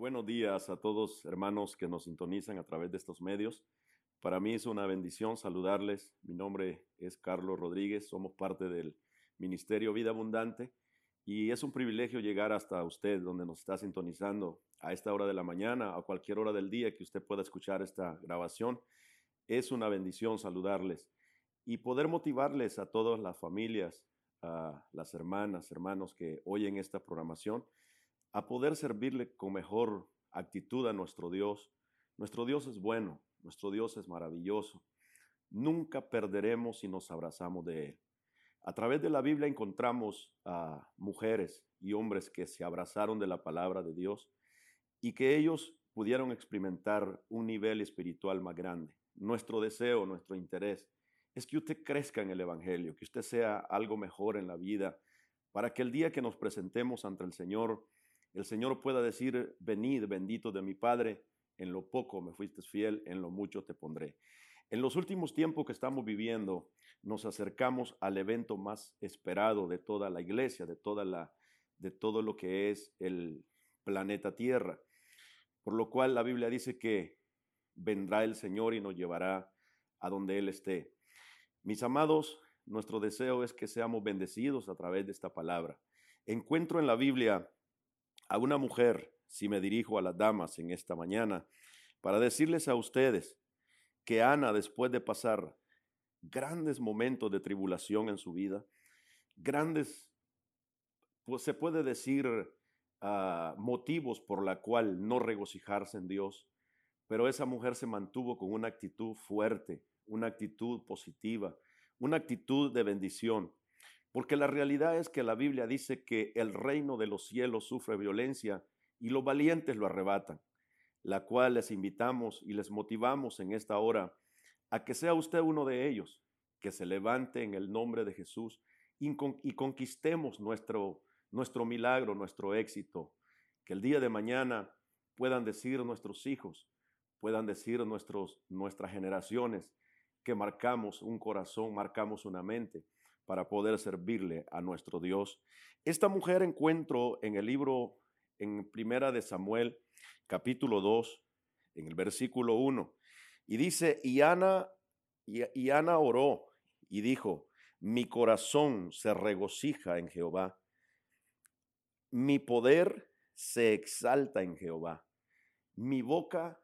Buenos días a todos hermanos que nos sintonizan a través de estos medios. Para mí es una bendición saludarles. Mi nombre es Carlos Rodríguez, somos parte del Ministerio Vida Abundante y es un privilegio llegar hasta usted donde nos está sintonizando a esta hora de la mañana, a cualquier hora del día que usted pueda escuchar esta grabación. Es una bendición saludarles y poder motivarles a todas las familias, a las hermanas, hermanos que oyen esta programación a poder servirle con mejor actitud a nuestro Dios. Nuestro Dios es bueno, nuestro Dios es maravilloso. Nunca perderemos si nos abrazamos de Él. A través de la Biblia encontramos a mujeres y hombres que se abrazaron de la palabra de Dios y que ellos pudieron experimentar un nivel espiritual más grande. Nuestro deseo, nuestro interés es que usted crezca en el Evangelio, que usted sea algo mejor en la vida, para que el día que nos presentemos ante el Señor, el Señor pueda decir, venid bendito de mi Padre, en lo poco me fuiste fiel, en lo mucho te pondré. En los últimos tiempos que estamos viviendo, nos acercamos al evento más esperado de toda la iglesia, de, toda la, de todo lo que es el planeta Tierra. Por lo cual la Biblia dice que vendrá el Señor y nos llevará a donde Él esté. Mis amados, nuestro deseo es que seamos bendecidos a través de esta palabra. Encuentro en la Biblia a una mujer, si me dirijo a las damas en esta mañana, para decirles a ustedes que Ana, después de pasar grandes momentos de tribulación en su vida, grandes, pues se puede decir, uh, motivos por la cual no regocijarse en Dios, pero esa mujer se mantuvo con una actitud fuerte, una actitud positiva, una actitud de bendición. Porque la realidad es que la Biblia dice que el reino de los cielos sufre violencia y los valientes lo arrebatan, la cual les invitamos y les motivamos en esta hora a que sea usted uno de ellos, que se levante en el nombre de Jesús y, conquistemos nuestro, nuestro milagro, nuestro éxito, que el día de mañana puedan decir nuestros hijos, puedan decir nuestros, nuestras generaciones que marcamos un corazón, marcamos una mente para poder servirle a nuestro Dios. Esta mujer encuentro en el libro, en Primera de Samuel, capítulo 2, en el versículo 1, y dice, y Ana, y Ana oró y dijo, mi corazón se regocija en Jehová, mi poder se exalta en Jehová, mi boca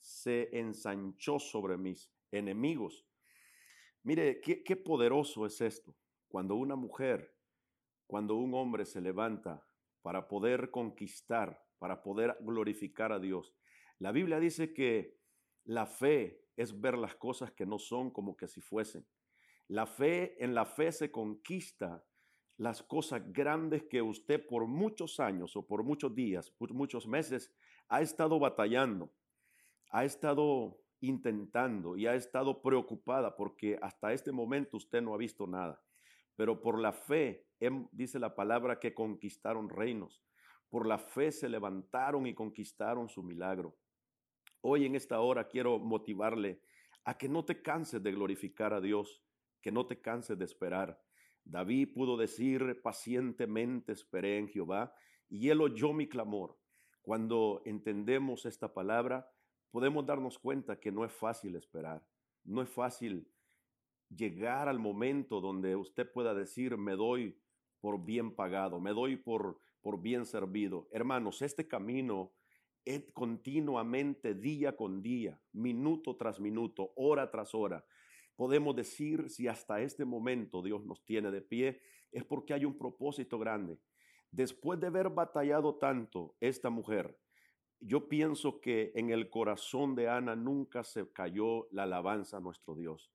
se ensanchó sobre mis enemigos. Mire, qué, qué poderoso es esto cuando una mujer, cuando un hombre se levanta para poder conquistar, para poder glorificar a Dios. La Biblia dice que la fe es ver las cosas que no son como que si fuesen. La fe, en la fe se conquista las cosas grandes que usted por muchos años o por muchos días, por muchos meses, ha estado batallando, ha estado intentando y ha estado preocupada porque hasta este momento usted no ha visto nada pero por la fe, em, dice la palabra, que conquistaron reinos. Por la fe se levantaron y conquistaron su milagro. Hoy en esta hora quiero motivarle a que no te canses de glorificar a Dios, que no te canses de esperar. David pudo decir, pacientemente esperé en Jehová, y él oyó mi clamor. Cuando entendemos esta palabra, podemos darnos cuenta que no es fácil esperar, no es fácil llegar al momento donde usted pueda decir, me doy por bien pagado, me doy por, por bien servido. Hermanos, este camino es continuamente, día con día, minuto tras minuto, hora tras hora. Podemos decir si hasta este momento Dios nos tiene de pie, es porque hay un propósito grande. Después de haber batallado tanto esta mujer, yo pienso que en el corazón de Ana nunca se cayó la alabanza a nuestro Dios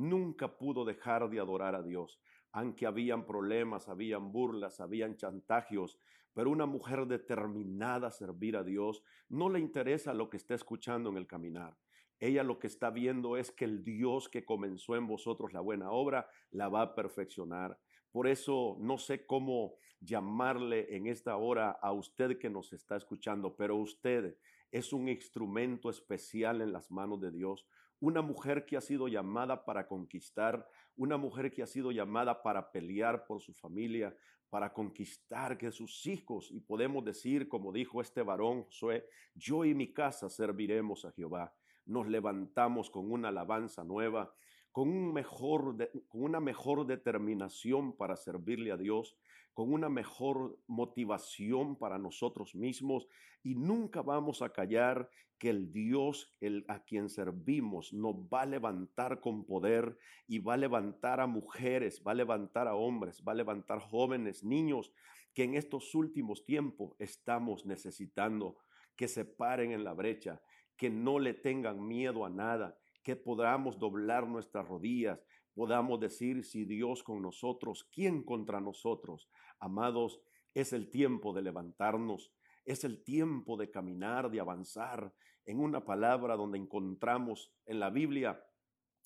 nunca pudo dejar de adorar a Dios, aunque habían problemas, habían burlas, habían chantagios, pero una mujer determinada a servir a Dios no le interesa lo que está escuchando en el caminar. Ella lo que está viendo es que el Dios que comenzó en vosotros la buena obra la va a perfeccionar. Por eso no sé cómo llamarle en esta hora a usted que nos está escuchando, pero usted es un instrumento especial en las manos de Dios una mujer que ha sido llamada para conquistar, una mujer que ha sido llamada para pelear por su familia, para conquistar que sus hijos, y podemos decir, como dijo este varón Josué, yo y mi casa serviremos a Jehová. Nos levantamos con una alabanza nueva, con, un mejor, con una mejor determinación para servirle a Dios, con una mejor motivación para nosotros mismos y nunca vamos a callar que el Dios el, a quien servimos nos va a levantar con poder y va a levantar a mujeres, va a levantar a hombres, va a levantar jóvenes, niños que en estos últimos tiempos estamos necesitando que se paren en la brecha, que no le tengan miedo a nada, que podamos doblar nuestras rodillas, podamos decir, si Dios con nosotros, ¿quién contra nosotros? Amados, es el tiempo de levantarnos, es el tiempo de caminar, de avanzar en una palabra donde encontramos en la Biblia,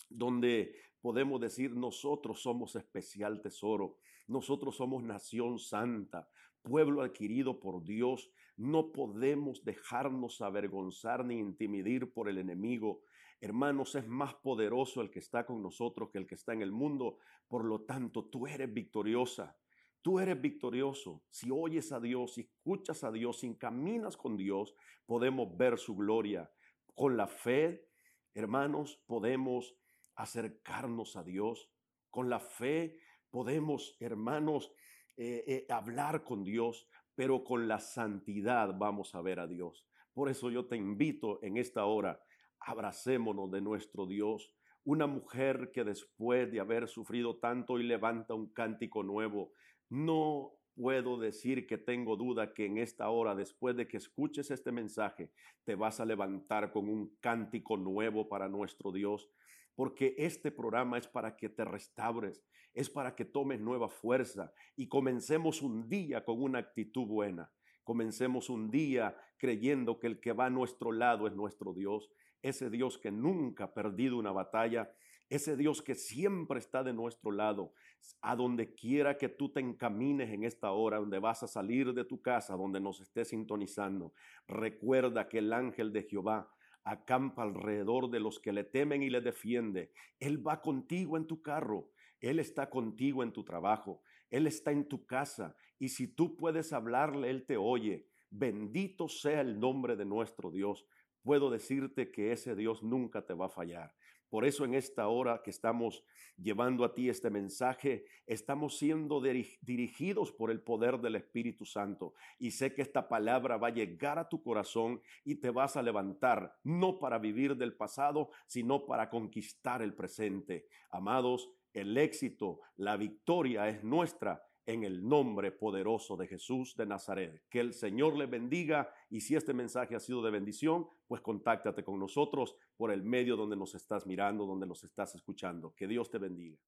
donde podemos decir nosotros somos especial tesoro, nosotros somos nación santa, pueblo adquirido por Dios, no podemos dejarnos avergonzar ni intimidar por el enemigo. Hermanos, es más poderoso el que está con nosotros que el que está en el mundo. Por lo tanto, tú eres victoriosa. Tú eres victorioso. Si oyes a Dios, si escuchas a Dios, si caminas con Dios, podemos ver su gloria. Con la fe, hermanos, podemos acercarnos a Dios. Con la fe podemos, hermanos, eh, eh, hablar con Dios, pero con la santidad vamos a ver a Dios. Por eso yo te invito en esta hora, abracémonos de nuestro Dios. Una mujer que después de haber sufrido tanto y levanta un cántico nuevo, no puedo decir que tengo duda que en esta hora, después de que escuches este mensaje, te vas a levantar con un cántico nuevo para nuestro Dios, porque este programa es para que te restaures, es para que tomes nueva fuerza y comencemos un día con una actitud buena. Comencemos un día creyendo que el que va a nuestro lado es nuestro Dios, ese Dios que nunca ha perdido una batalla, ese Dios que siempre está de nuestro lado, a donde quiera que tú te encamines en esta hora, donde vas a salir de tu casa, donde nos estés sintonizando. Recuerda que el ángel de Jehová acampa alrededor de los que le temen y le defiende. Él va contigo en tu carro, Él está contigo en tu trabajo, Él está en tu casa y si tú puedes hablarle, Él te oye. Bendito sea el nombre de nuestro Dios. Puedo decirte que ese Dios nunca te va a fallar. Por eso en esta hora que estamos llevando a ti este mensaje, estamos siendo dirigidos por el poder del Espíritu Santo. Y sé que esta palabra va a llegar a tu corazón y te vas a levantar, no para vivir del pasado, sino para conquistar el presente. Amados, el éxito, la victoria es nuestra en el nombre poderoso de Jesús de Nazaret. Que el Señor le bendiga y si este mensaje ha sido de bendición, pues contáctate con nosotros por el medio donde nos estás mirando, donde nos estás escuchando. Que Dios te bendiga.